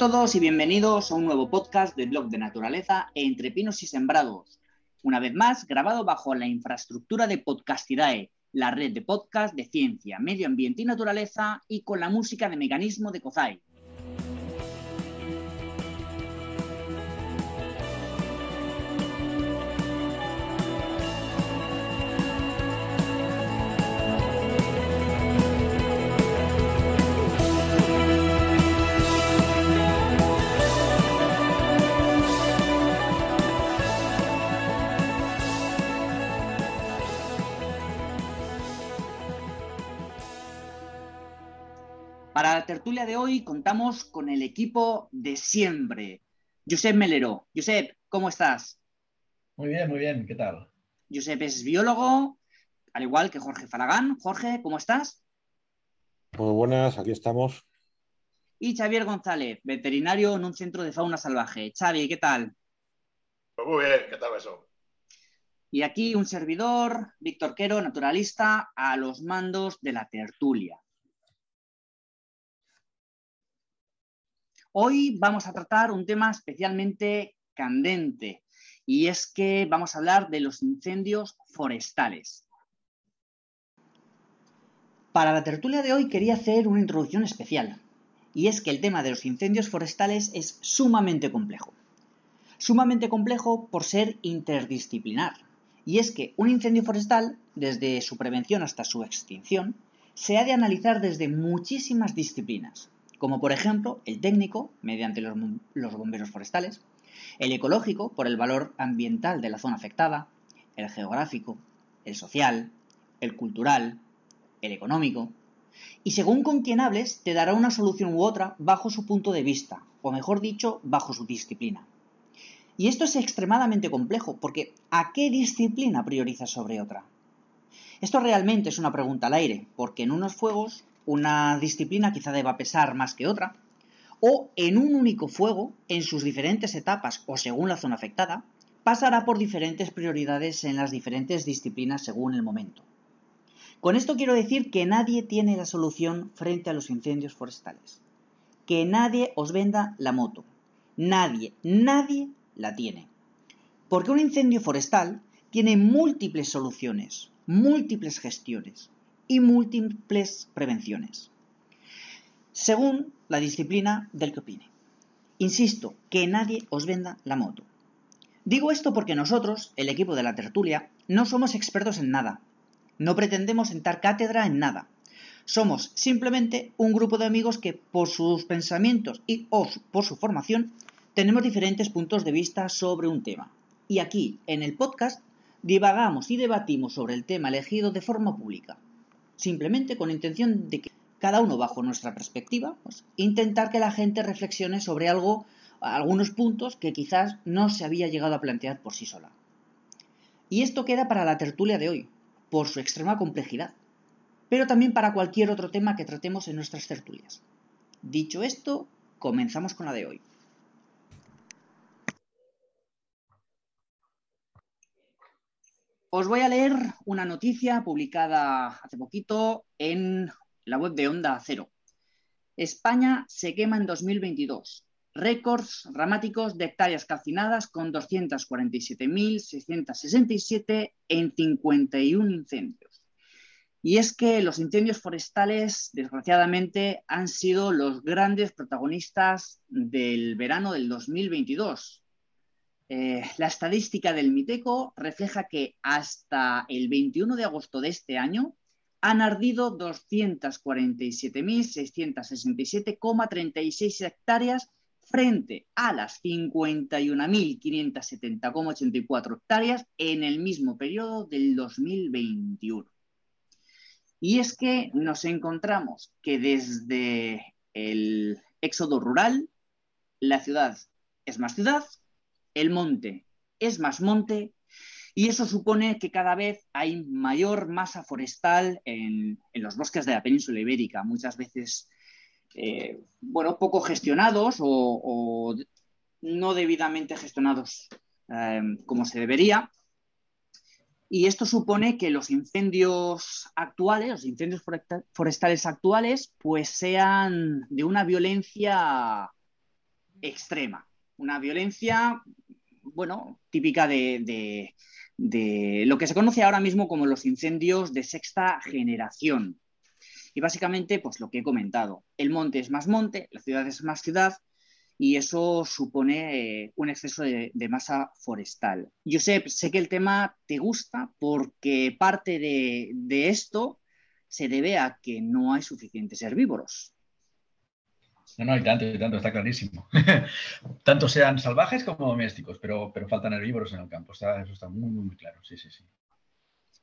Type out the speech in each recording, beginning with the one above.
todos y bienvenidos a un nuevo podcast del blog de naturaleza Entre Pinos y Sembrados. Una vez más, grabado bajo la infraestructura de Podcastidae, la red de podcast de ciencia, medio ambiente y naturaleza, y con la música de mecanismo de COZAI. Para la tertulia de hoy contamos con el equipo de siempre. Josep Melero. Josep, ¿cómo estás? Muy bien, muy bien. ¿Qué tal? Josep es biólogo, al igual que Jorge Falagán. Jorge, ¿cómo estás? Muy buenas, aquí estamos. Y Xavier González, veterinario en un centro de fauna salvaje. Xavi, ¿qué tal? Pues muy bien, ¿qué tal eso? Y aquí un servidor, Víctor Quero, naturalista, a los mandos de la tertulia. Hoy vamos a tratar un tema especialmente candente y es que vamos a hablar de los incendios forestales. Para la tertulia de hoy quería hacer una introducción especial y es que el tema de los incendios forestales es sumamente complejo. Sumamente complejo por ser interdisciplinar. Y es que un incendio forestal, desde su prevención hasta su extinción, se ha de analizar desde muchísimas disciplinas, como por ejemplo el técnico, mediante los, bomberos forestales, el ecológico, por el valor ambiental de la zona afectada, el geográfico, el social, el cultural, el económico, y según con quien hables te dará una solución u otra bajo su punto de vista, o mejor dicho, bajo su disciplina. Y esto es extremadamente complejo, porque ¿a qué disciplina prioriza sobre otra? Esto realmente es una pregunta al aire, porque en unos fuegos una disciplina quizá deba pesar más que otra, o en un único fuego, en sus diferentes etapas o según la zona afectada, pasará por diferentes prioridades en las diferentes disciplinas según el momento. Con esto quiero decir que nadie tiene la solución frente a los incendios forestales. Que nadie os venda la moto. Nadie, nadie la tiene. Porque un incendio forestal tiene múltiples soluciones, múltiples gestiones, y múltiples prevenciones, según la disciplina del que opine. Insisto, que nadie os venda la moto. Digo esto porque nosotros, el equipo de la tertulia, no somos expertos en nada. No pretendemos sentar cátedra en nada. Somos simplemente un grupo de amigos que, por sus pensamientos y por su formación, tenemos diferentes puntos de vista sobre un tema. Y aquí, en el podcast, divagamos y debatimos sobre el tema elegido de forma pública simplemente con intención de que cada uno bajo nuestra perspectiva, pues, intentar que la gente reflexione sobre algo, algunos puntos que quizás no se había llegado a plantear por sí sola. Y esto queda para la tertulia de hoy, por su extrema complejidad, pero también para cualquier otro tema que tratemos en nuestras tertulias. Dicho esto, comenzamos con la de hoy. Os voy a leer una noticia publicada hace poquito en la web de Onda Cero. España se quema en 2022. Récords dramáticos de hectáreas calcinadas con 247.667 en 51 incendios. Y es que los incendios forestales, desgraciadamente, han sido los grandes protagonistas del verano del 2022 eh, la estadística del MITECO refleja que hasta el 21 de agosto de este año han ardido 247.667,36 hectáreas frente a las 51.570,84 hectáreas en el mismo periodo del 2021. Y es que nos encontramos que desde el éxodo rural, la ciudad es más ciudad, el monte. Es más monte y eso supone que cada vez hay mayor masa forestal en, los bosques de la península ibérica, muchas veces, eh, bueno, poco gestionados o, no debidamente gestionados eh, como se debería. Y esto supone que los incendios actuales, los incendios forestales actuales, pues sean de una violencia extrema, una violencia, bueno, típica de, de lo que se conoce ahora mismo como los incendios de sexta generación. Y básicamente, pues lo que he comentado, el monte es más monte, la ciudad es más ciudad, y eso supone eh, un exceso de, masa forestal. Sé, sé que el tema te gusta porque parte de, esto se debe a que no hay suficientes herbívoros. No, no, y tanto, y tanto, está clarísimo. tanto sean salvajes como domésticos, pero, pero faltan herbívoros en el campo. eso está muy, muy, muy claro. Sí, sí, sí.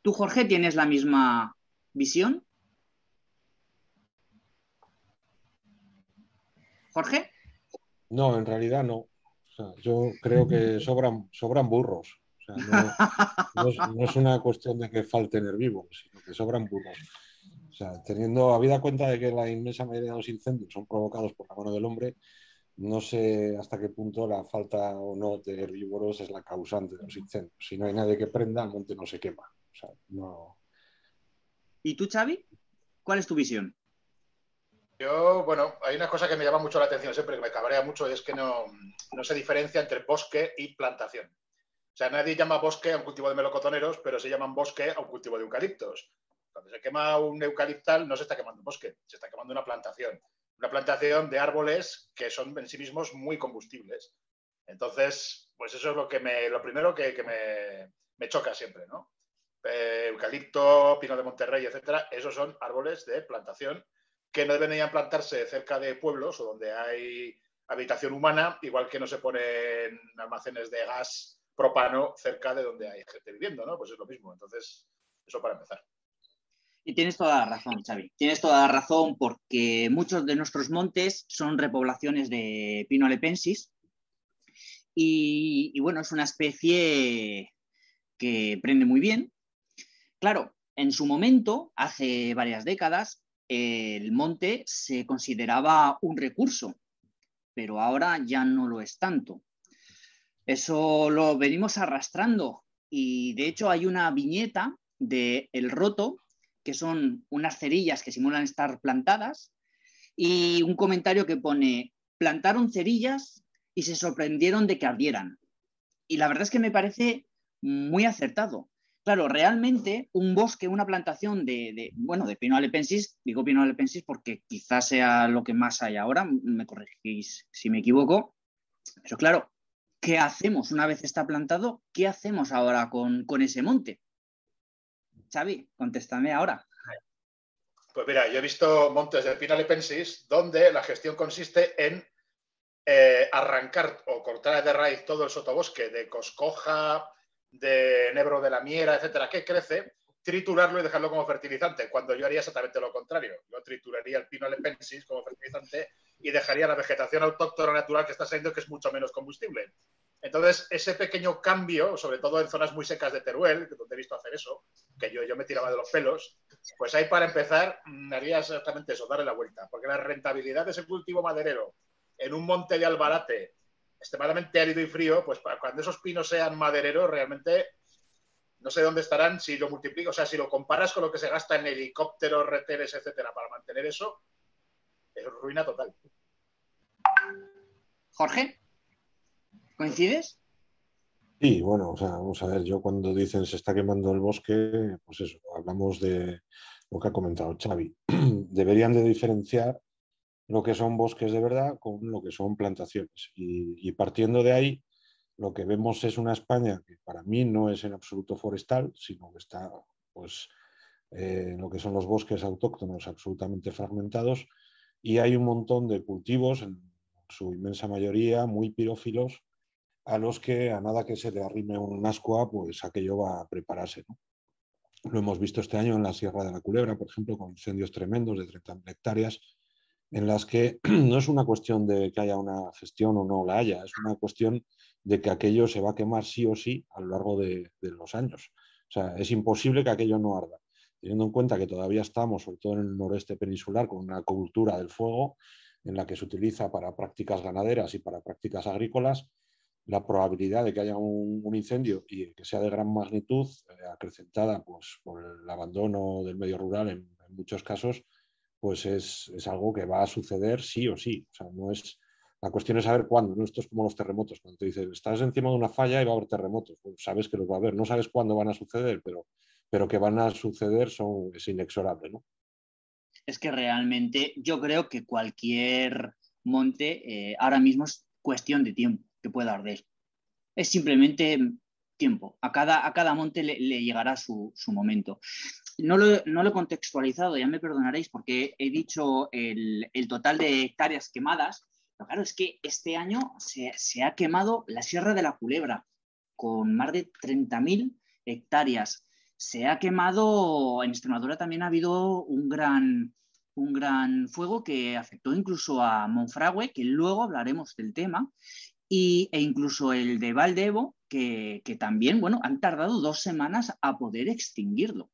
¿Tú, Jorge, tienes la misma visión? Jorge. No, en realidad no. yo creo que sobran, sobran burros. no, es, una cuestión de que falten herbívoros, sino que sobran burros. O sea, teniendo habida cuenta de que la inmensa mayoría de los incendios son provocados por la mano del hombre, no sé hasta qué punto la falta o no de herbívoros es la causante de los incendios. Si no hay nadie que prenda, el monte no se quema. ¿Y tú, Xavi? ¿Cuál es tu visión? Yo, bueno, hay una cosa que me llama mucho la atención siempre, que me cabrea mucho, y es que no, se diferencia entre bosque y plantación. O sea, nadie llama bosque a un cultivo de melocotoneros, pero se llaman bosque a un cultivo de eucaliptos. Cuando se quema un eucaliptal, no se está quemando un bosque, se está quemando una plantación. Una plantación de árboles que son en sí mismos muy combustibles. Entonces, pues eso es lo, que me, lo primero que, me, me, choca siempre, ¿no? Eh, eucalipto, pino de Monterrey, etcétera, esos son árboles de plantación que no deberían plantarse cerca de pueblos o donde hay habitación humana, igual que no se ponen almacenes de gas propano cerca de donde hay gente viviendo, ¿no? Pues es lo mismo. Entonces, eso para empezar. Y tienes toda la razón, Xavi. Tienes toda la razón porque muchos de nuestros montes son repoblaciones de Pino alepensis y, y bueno, es una especie que prende muy bien. Claro, en su momento, hace varias décadas, el monte se consideraba un recurso, pero ahora ya no lo es tanto. Eso lo venimos arrastrando y de hecho hay una viñeta de El Roto, que son unas cerillas que simulan estar plantadas, y un comentario que pone, plantaron cerillas y se sorprendieron de que ardieran. Y la verdad es que me parece muy acertado, Claro, realmente un bosque, una plantación de, bueno, de Pino alepensis, digo Pino alepensis porque quizás sea lo que más hay ahora, me corregís si me equivoco, pero claro, ¿qué hacemos una vez está plantado? ¿Qué hacemos ahora con, ese monte? Xavi, contéstame ahora. Pues mira, yo he visto montes de Pino alepensis donde la gestión consiste en eh, arrancar o cortar de raíz todo el sotobosque de coscoja, de enebro de la miera, etcétera, que crece, triturarlo y dejarlo como fertilizante, cuando yo haría exactamente lo contrario. Yo trituraría el pino alepensis como fertilizante y dejaría la vegetación autóctona natural que está saliendo, que es mucho menos combustible. Entonces, ese pequeño cambio, sobre todo en zonas muy secas de Teruel, donde he visto hacer eso, que yo, yo me tiraba de los pelos, pues ahí para empezar mm, haría exactamente eso, darle la vuelta, porque la rentabilidad de ese cultivo maderero en un monte de albarate extremadamente árido y frío, pues cuando esos pinos sean madereros, realmente no sé dónde estarán si lo multiplico, o sea, si lo comparas con lo que se gasta en helicópteros, reteres, etcétera, para mantener eso, es ruina total. Jorge, ¿coincides? Sí, bueno, o sea, vamos a ver, yo cuando dicen se está quemando el bosque, pues eso, hablamos de lo que ha comentado Xavi. Deberían de diferenciar lo que son bosques de verdad con lo que son plantaciones. Y, partiendo de ahí, lo que vemos es una España que para mí no es en absoluto forestal, sino que está pues, eh, lo que son los bosques autóctonos absolutamente fragmentados y hay un montón de cultivos, en su inmensa mayoría muy pirófilos, a los que a nada que se le arrime un ascua, pues aquello va a prepararse. Lo hemos visto este año en la Sierra de la Culebra, por ejemplo, con incendios tremendos de 30 hectáreas, en las que no es una cuestión de que haya una gestión o no la haya, es una cuestión de que aquello se va a quemar sí o sí a lo largo de, los años. O sea, es imposible que aquello no arda. Teniendo en cuenta que todavía estamos, sobre todo en el noreste peninsular, con una cultura del fuego en la que se utiliza para prácticas ganaderas y para prácticas agrícolas, la probabilidad de que haya un, incendio y que sea de gran magnitud, eh, acrecentada pues, por el abandono del medio rural en muchos casos, pues es, algo que va a suceder sí o sí. O sea, no es, La cuestión es saber cuándo, ¿no? Esto es como los terremotos, cuando te dicen, estás encima de una falla y va a haber terremotos. Pues sabes que los va a haber, no sabes cuándo van a suceder, pero, pero que van a suceder son, es inexorable, ¿no? Es que realmente yo creo que cualquier monte eh, ahora mismo es cuestión de tiempo que pueda arder. Es simplemente tiempo. A cada, a cada monte le, llegará su, momento. No lo, no lo, he contextualizado, ya me perdonaréis, porque he dicho el, total de hectáreas quemadas, pero claro, es que este año se, ha quemado la Sierra de la Culebra, con más de 30.000 hectáreas. Se ha quemado, en Extremadura también ha habido un gran, un gran fuego que afectó incluso a Monfragüe, que luego hablaremos del tema, y, e incluso el de Valdevo, que, también, bueno, han tardado dos semanas a poder extinguirlo.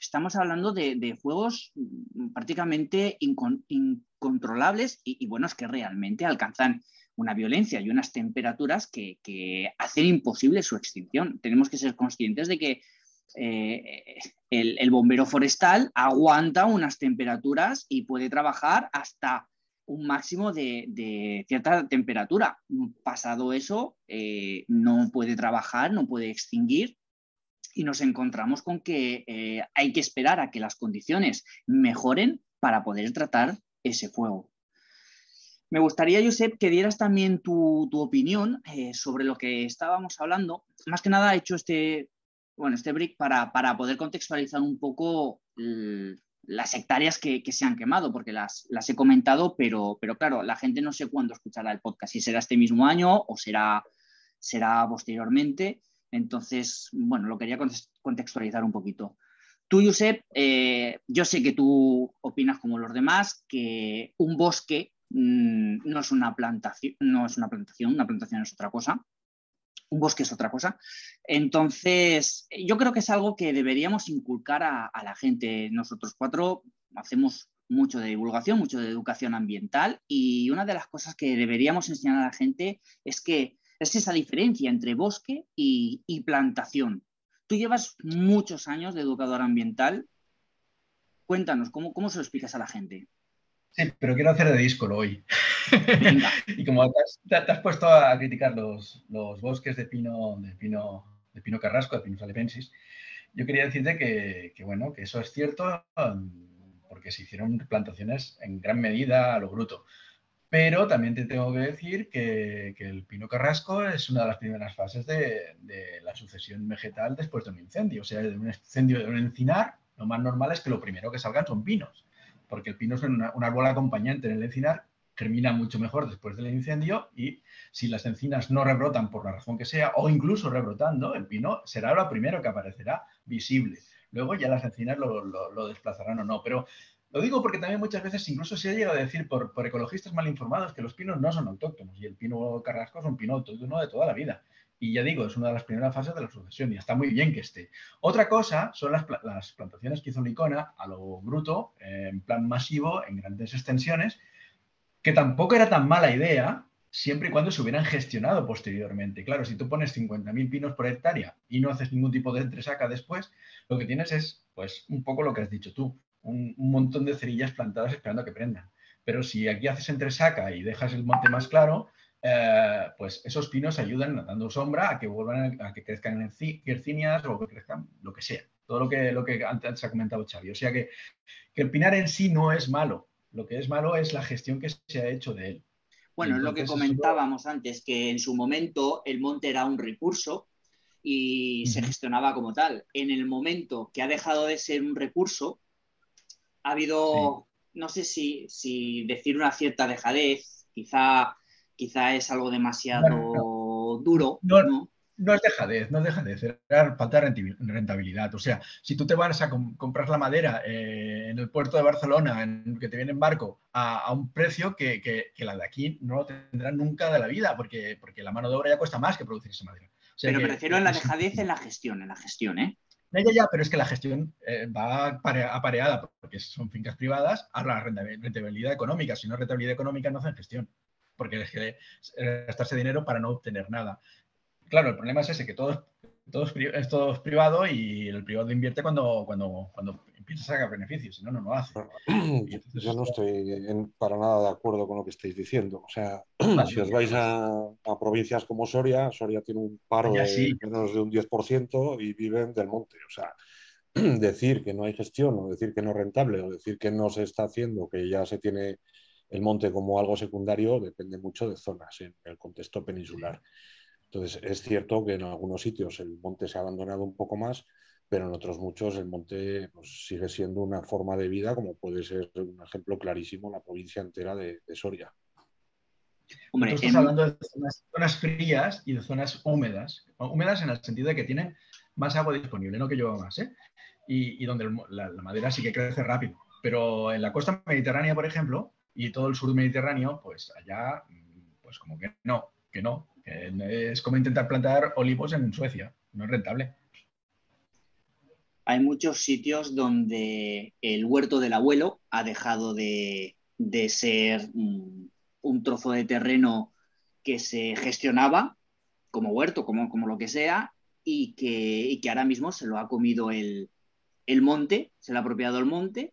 Estamos hablando de, fuegos mm, prácticamente incontrolables y, es que realmente alcanzan una violencia y unas temperaturas que, hacen imposible su extinción. Tenemos que ser conscientes de que eh, el, bombero forestal aguanta unas temperaturas y puede trabajar hasta un máximo de, cierta temperatura. Pasado eso, eh, no puede trabajar, no puede extinguir y nos encontramos con que eh, hay que esperar a que las condiciones mejoren para poder tratar ese fuego. Me gustaría, Josep, que dieras también tu, opinión eh, sobre lo que estábamos hablando. Más que nada he hecho este, bueno, este brick para, para poder contextualizar un poco las hectáreas que, se han quemado, porque las, las he comentado, pero, pero, claro, la gente no sé cuándo escuchará el podcast, si será este mismo año o será, será posteriormente. Entonces, bueno, lo quería contextualizar un poquito. Tú, Josep, eh, yo sé que tú opinas como los demás, que un bosque mm, no, es una plantación, no es una plantación, una plantación es otra cosa un bosque es otra cosa. Entonces, yo creo que es algo que deberíamos inculcar a, la gente. Nosotros cuatro hacemos mucho de divulgación, mucho de educación ambiental y una de las cosas que deberíamos enseñar a la gente es que es esa diferencia entre bosque y, plantación. Tú llevas muchos años de educador ambiental. Cuéntanos, ¿cómo, cómo se lo explicas a la gente? Sí, pero quiero hacer de disco hoy. y como te has, puesto a criticar los, bosques de pino, de pino, de pino carrasco, de Pinus alepensis, yo quería decirte que, bueno, que eso es cierto porque se hicieron plantaciones en gran medida a lo bruto. Pero también te tengo que decir que, el pino carrasco es una de las primeras fases de, de, la sucesión vegetal después de un incendio. O sea, de un incendio de un encinar, lo más normal es que lo primero que salgan son pinos porque el pino es un árbol acompañante en el encinar, termina mucho mejor después del incendio y si las encinas no rebrotan por la razón que sea, o incluso rebrotando, el pino será lo primero que aparecerá visible. Luego ya las encinas lo, desplazarán o no. Pero lo digo porque también muchas veces incluso se ha llegado a decir por, por, ecologistas mal informados que los pinos no son autóctonos y el pino carrasco es un pino autóctono de toda la vida. Y ya digo, es una de las primeras fases de la sucesión y está muy bien que esté. Otra cosa son las, plantaciones que hizo Licona a lo bruto, en plan masivo, en grandes extensiones, que tampoco era tan mala idea siempre y cuando se hubieran gestionado posteriormente. Claro, si tú pones 50.000 pinos por hectárea y no haces ningún tipo de entresaca después, lo que tienes es, pues, un poco lo que has dicho tú, un, un montón de cerillas plantadas esperando a que prendan. Pero si aquí haces entresaca y dejas el monte más claro, eh, pues esos pinos ayudan dando sombra a que vuelvan a, que crezcan en quercinias o que crezcan lo que sea. Todo lo que, lo que antes ha comentado Xavi. O sea que, el pinar en sí no es malo. Lo que es malo es la gestión que se ha hecho de él. Bueno, es lo que comentábamos antes, que en su momento el monte era un recurso y se gestionaba como tal. En el momento que ha dejado de ser un recurso, ha habido, no sé si, si decir una cierta dejadez, quizá quizá es algo demasiado duro. No, ¿no? es dejadez, no es dejadez, era falta de rentabilidad. O sea, si tú te vas a comprar la madera eh, en el puerto de Barcelona, en, que te viene en barco, a, un precio que, la de aquí no lo tendrán nunca de la vida, porque, porque la mano de obra ya cuesta más que producir esa madera. pero prefiero en la dejadez, en la gestión, en la gestión, ¿eh? Ya, ya, pero es que la gestión eh, va apareada, porque son fincas privadas, a la rentabilidad económica. Si no es rentabilidad económica, no hacen gestión porque es que gastarse dinero para no obtener nada. Claro, el problema es ese, que todo, todo, es, privado y el privado invierte cuando, cuando, cuando piensa sacar beneficios, si no, no lo hace. Yo no estoy para nada de acuerdo con lo que estáis diciendo. O sea, si os vais a, provincias como Soria, Soria tiene un paro de menos de un 10% y viven del monte. O sea, decir que no hay gestión o decir que no es rentable o decir que no se está haciendo, que ya se tiene el monte como algo secundario, depende mucho de zonas en el contexto peninsular. Entonces, es cierto que en algunos sitios el monte se ha abandonado un poco más, pero en otros muchos el monte pues, sigue siendo una forma de vida, como puede ser un ejemplo clarísimo la provincia entera de, Soria. Hombre, estás hablando de zonas, frías y de zonas húmedas. Húmedas en el sentido de que tienen más agua disponible, no que llueva más, ¿eh? y, donde la, madera sí que crece rápido. Pero en la costa mediterránea, por ejemplo, y todo el sur mediterráneo, pues allá, pues como que no, que no. Que es como intentar plantar olivos en Suecia, no es rentable hay muchos sitios donde el huerto del abuelo ha dejado de, ser un, trozo de terreno que se gestionaba como huerto, como, como lo que sea, y que, ahora mismo se lo ha comido el, monte, se lo ha apropiado el monte.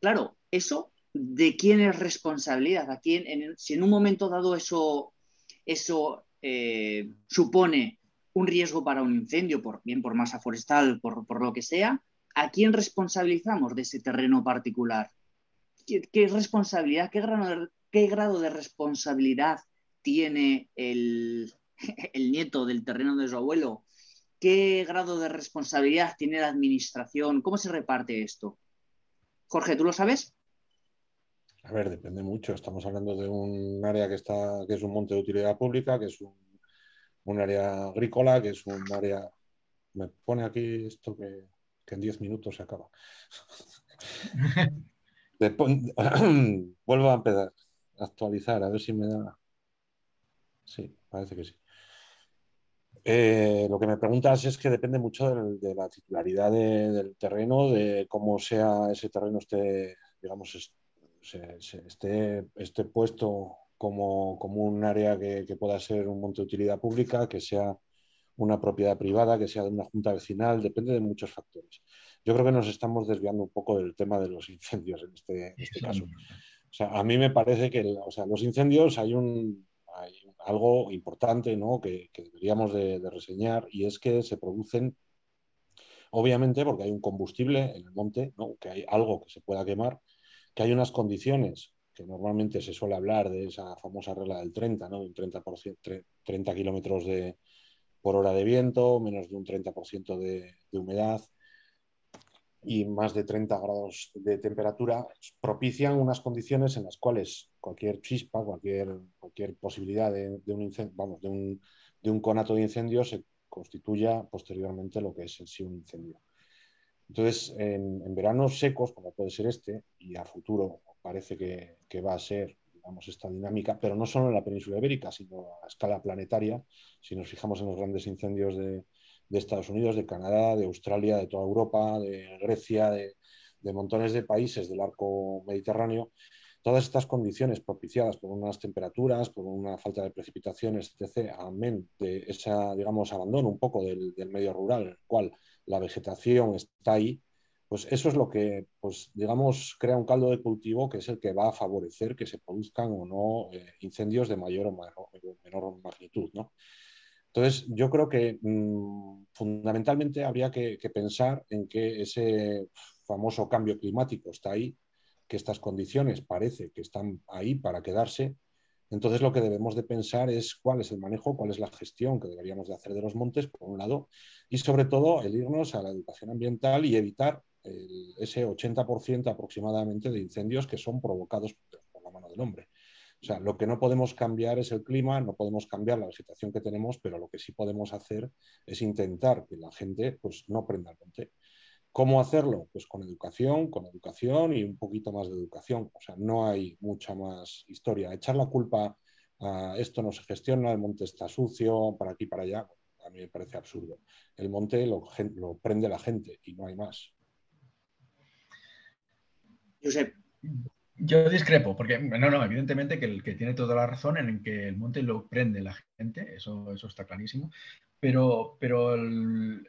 Claro, eso, ¿de quién es responsabilidad? ¿A quién, si en un momento dado eso, eso eh, supone un riesgo para un incendio, por, bien por masa forestal, por, por lo que sea, ¿a quién responsabilizamos de ese terreno particular? ¿Qué, responsabilidad, qué grado, de, qué grado de responsabilidad tiene el, el nieto del terreno de su abuelo? ¿Qué grado de responsabilidad tiene la administración? ¿Cómo se reparte esto? Jorge, ¿tú lo sabes? A ver, depende mucho. Estamos hablando de un área que está, que es un monte de utilidad pública, que es un un área agrícola, que es un área... Me pone aquí esto que, en 10 minutos se acaba. Vuelvo a empezar, a actualizar, a ver si me da... Sí, parece que sí. Eh, lo que me preguntas es que depende mucho de, la titularidad del terreno, de cómo sea ese terreno esté, digamos, esté, esté puesto como, un área que, pueda ser un monte de utilidad pública, que sea una propiedad privada, que sea de una junta vecinal, depende de muchos factores. Yo creo que nos estamos desviando un poco del tema de los incendios en este, este caso. O sea, a mí me parece que o sea, los incendios hay, un, algo importante ¿no? que, deberíamos de, de, reseñar y es que se producen, obviamente, porque hay un combustible en el monte, ¿no? que hay algo que se pueda quemar, que hay unas condiciones que normalmente se suele hablar de esa famosa regla del 30, ¿no? de un 30%, 30 kilómetros por hora de viento, menos de un 30% de, de, humedad y más de 30 grados de temperatura, propician unas condiciones en las cuales cualquier chispa, cualquier, cualquier posibilidad de, un vamos, de, un, de un conato de incendio se constituya posteriormente lo que es en sí un incendio. Entonces, en, veranos secos, como puede ser este, y a futuro parece que, va a ser digamos, esta dinámica, pero no solo en la península ibérica, sino a escala planetaria. Si nos fijamos en los grandes incendios de, Estados Unidos, de Canadá, de Australia, de toda Europa, de Grecia, de, montones de países del arco mediterráneo, todas estas condiciones propiciadas por unas temperaturas, por una falta de precipitaciones, etc., amén de ese, digamos, abandono un poco del, del medio rural, en el cual la vegetación está ahí, pues eso es lo que, pues, digamos, crea un caldo de cultivo que es el que va a favorecer que se produzcan o no eh, incendios de mayor o menor, magnitud, ¿no? Entonces, yo creo que mm, fundamentalmente habría que, pensar en que ese famoso cambio climático está ahí, que estas condiciones parece que están ahí para quedarse. Entonces, lo que debemos de pensar es cuál es el manejo, cuál es la gestión que deberíamos de hacer de los montes, por un lado, y sobre todo el irnos a la educación ambiental y evitar ese 80% aproximadamente de incendios que son provocados por la mano del hombre. O sea, lo que no podemos cambiar es el clima, no podemos cambiar la vegetación que tenemos, pero lo que sí podemos hacer es intentar que la gente pues, no prenda el monte. ¿Cómo hacerlo? Pues con educación, con educación y un poquito más de educación. O sea, no hay mucha más historia. Echar la culpa a esto no se gestiona, el monte está sucio, para aquí, para allá, a mí me parece absurdo. El monte lo, lo prende la gente y no hay más. Yo discrepo, porque no, no, evidentemente que el que tiene toda la razón en que el monte lo prende la gente, eso, eso está clarísimo, pero, pero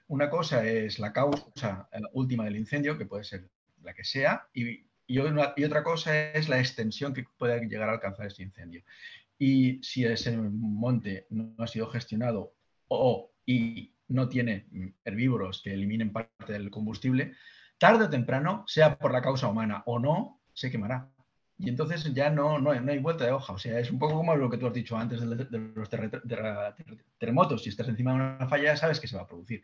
una cosa es la causa última del incendio, que puede ser la que sea, y, y, otra cosa es la extensión que puede llegar a alcanzar este incendio. Y si ese monte no ha sido gestionado o y no tiene herbívoros que eliminen parte del combustible, tarde o temprano, sea por la causa humana o no, se quemará. Y entonces ya no, no, hay vuelta de hoja. O sea, es un poco como lo que tú has dicho antes de, los terremotos. Si estás encima de una falla, sabes que se va a producir.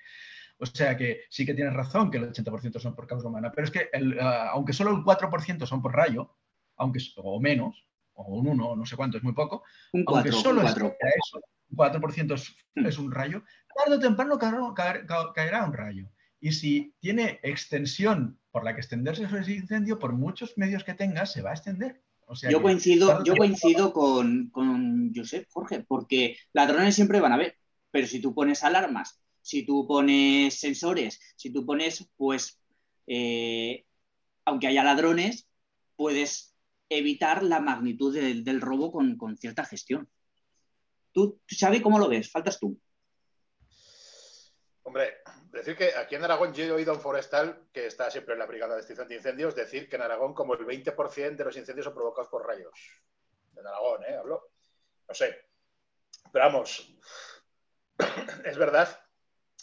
O sea que sí que tienes razón que el 80% son por causa humana, pero es que ah, aunque solo el 4% son por rayo, aunque, o menos, o un 1, no sé cuánto, es muy poco, un 4, aunque solo un 4. eso, 4% es, mm. es, un rayo, tarde o temprano caerá un rayo. Y si tiene extensión por la que extenderse ese incendio, por muchos medios que tengas, se va a extender. yo coincido, yo coincido con, con Josep, Jorge, porque ladrones siempre van a ver, pero si tú pones alarmas, si tú pones sensores, si tú pones, pues, eh, aunque haya ladrones, puedes evitar la magnitud del, robo con, con, cierta gestión. ¿Tú, Xavi, cómo lo ves? Faltas tú. Hombre, decir que aquí en Aragón yo he oído a un forestal que está siempre en la Brigada de Extinción de Incendios decir que en Aragón como el 20% de los incendios son provocados por rayos. En Aragón, ¿eh? Hablo. No sé. Pero vamos, es verdad,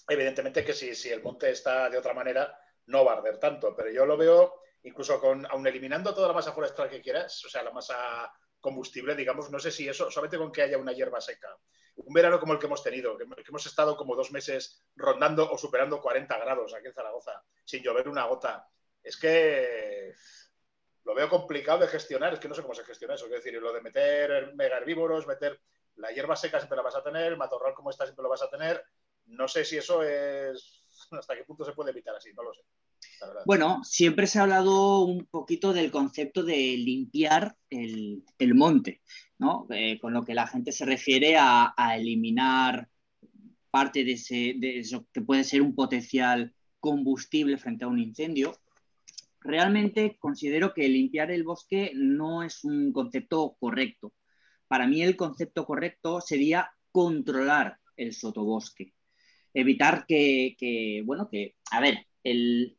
evidentemente que si, si el monte está de otra manera, no va a arder tanto, pero yo lo veo incluso con, aun eliminando toda la masa forestal que quieras, o sea, la masa combustible, digamos, no sé si eso, solamente con que haya una hierba seca un verano como el que hemos tenido, que, hemos estado como dos meses rondando o superando 40 grados aquí en Zaragoza, sin llover una gota. Es que lo veo complicado de gestionar, es que no sé cómo se gestiona eso. Es decir, lo de meter mega herbívoros, meter la hierba seca siempre la vas a tener, el matorral como está siempre lo vas a tener. No sé si eso es. hasta qué punto se puede evitar así, no lo sé. Bueno, siempre se ha hablado un poquito del concepto de limpiar el, monte, ¿no? Eh, con lo que la gente se refiere a, eliminar parte de, ese, de eso que puede ser un potencial combustible frente a un incendio. Realmente considero que limpiar el bosque no es un concepto correcto. Para mí el concepto correcto sería controlar el sotobosque. Evitar que, que bueno, que, a ver, el,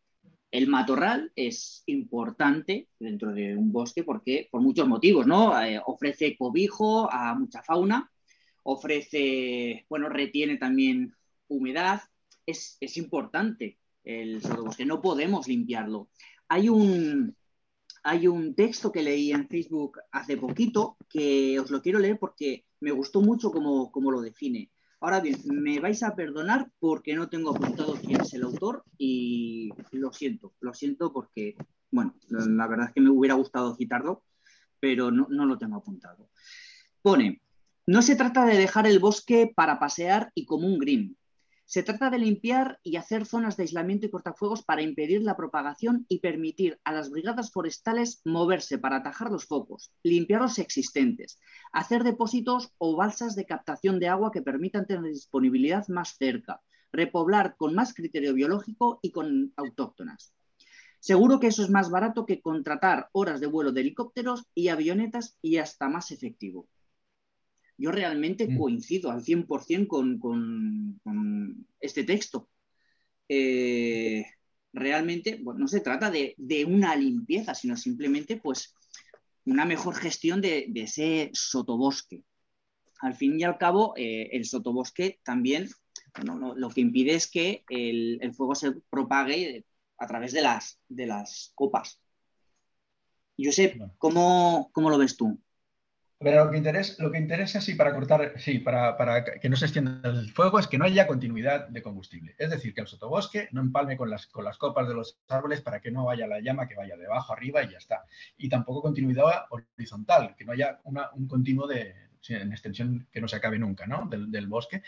el matorral es importante dentro de un bosque porque por muchos motivos, ¿no? Eh, ofrece cobijo a mucha fauna, ofrece, bueno, retiene también humedad. Es, importante el sotobosque, no podemos limpiarlo. Hay un, hay un texto que leí en Facebook hace poquito que os lo quiero leer porque me gustó mucho cómo, cómo lo define. Ahora bien, me vais a perdonar porque no tengo apuntado quién es el autor y lo siento, lo siento porque, bueno, la verdad es que me hubiera gustado citarlo, pero no, no lo tengo apuntado. Pone, no se trata de dejar el bosque para pasear y como un green, se trata de limpiar y hacer zonas de aislamiento y cortafuegos para impedir la propagación y permitir a las brigadas forestales moverse para atajar los focos, limpiar los existentes, hacer depósitos o balsas de captación de agua que permitan tener disponibilidad más cerca, repoblar con más criterio biológico y con autóctonas. Seguro que eso es más barato que contratar horas de vuelo de helicópteros y avionetas y hasta más efectivo. Yo realmente mm. coincido al 100% con, con, este texto. Eh, realmente no se trata de, una limpieza, sino simplemente pues, una mejor gestión de, ese sotobosque. Al fin y al cabo, eh, el sotobosque también lo que impide es que el, fuego se propague a través de las, de las copas. Josep, ¿cómo, ¿cómo lo ves tú? Pero lo que interesa, sí, para cortar, sí, para, para, que no se extienda el fuego, es que no haya continuidad de combustible. Es decir, que el sotobosque no empalme con las, con las copas de los árboles para que no vaya la llama, que vaya de abajo arriba y ya está. Y tampoco continuidad horizontal, que no haya una, un continuo de, en extensión que no se acabe nunca, ¿no? Del, del bosque.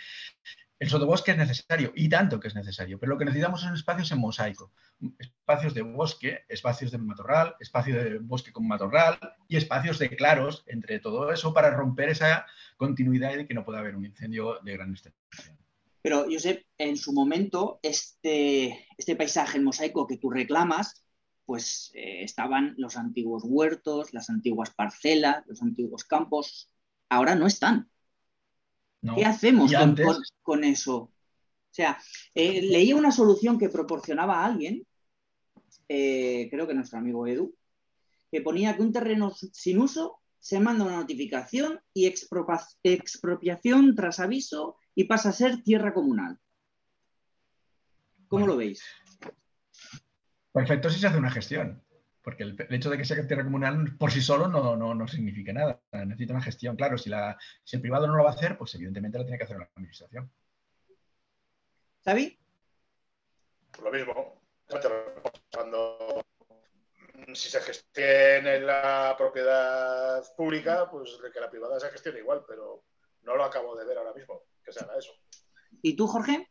El sotobosque es necesario, y tanto que es necesario, pero lo que necesitamos son espacios en mosaico, espacios de bosque, espacios de matorral, espacio de bosque con matorral y espacios de claros entre todo eso para romper esa continuidad de que no pueda haber un incendio de gran extensión. Pero, Josep, en su momento, este, este paisaje en mosaico que tú reclamas, pues eh, estaban los antiguos huertos, las antiguas parcelas, los antiguos campos, ahora no están. ¿Qué hacemos con, eso? O sea, eh, leí una solución que proporcionaba alguien eh, creo que nuestro amigo Edu, que ponía que un terreno sin uso se manda una notificación y expropiación tras aviso y pasa a ser tierra comunal. ¿Cómo lo veis? Perfecto si se hace una gestión, porque el, hecho de que sea tierra comunal por sí solo no, no, significa nada. Necesita una gestión. Claro, si, la, si el privado no lo va a hacer, pues evidentemente lo tiene que hacer la administración. ¿Xavi? Lo mismo. Cuando si se gestiona en la propiedad pública, pues que la privada se gestione igual, pero no lo acabo de ver ahora mismo, que se haga eso. ¿Y tú, Jorge?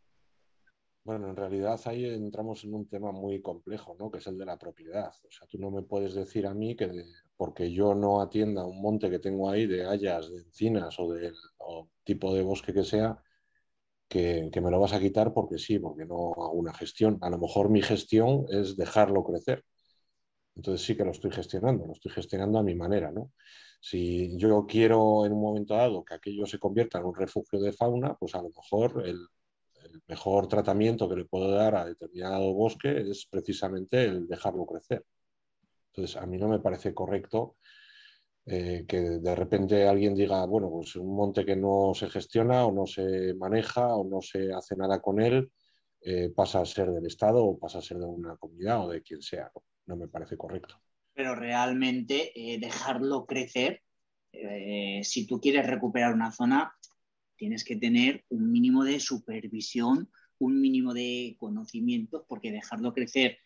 Bueno, en realidad ahí entramos en un tema muy complejo, ¿no? Que es el de la propiedad. O sea, tú no me puedes decir a mí que porque yo no atienda un monte que tengo ahí de hayas, de encinas o del tipo de bosque que sea, que, que, me lo vas a quitar porque sí, porque no hago una gestión. A lo mejor mi gestión es dejarlo crecer. Entonces sí que lo estoy gestionando, lo estoy gestionando a mi manera, ¿no? Si yo quiero en un momento dado que aquello se convierta en un refugio de fauna, pues a lo mejor el, mejor tratamiento que le puedo dar a determinado bosque es precisamente el dejarlo crecer. Entonces a mí no me parece correcto eh, que de repente alguien diga, bueno, pues un monte que no se gestiona o no se maneja o no se hace nada con él, eh, pasa a ser del Estado o pasa a ser de una comunidad o de quien sea no me parece correcto. Pero realmente eh, dejarlo crecer, si tú quieres recuperar una zona, tienes que tener un mínimo de supervisión, un mínimo de conocimientos, porque dejarlo crecer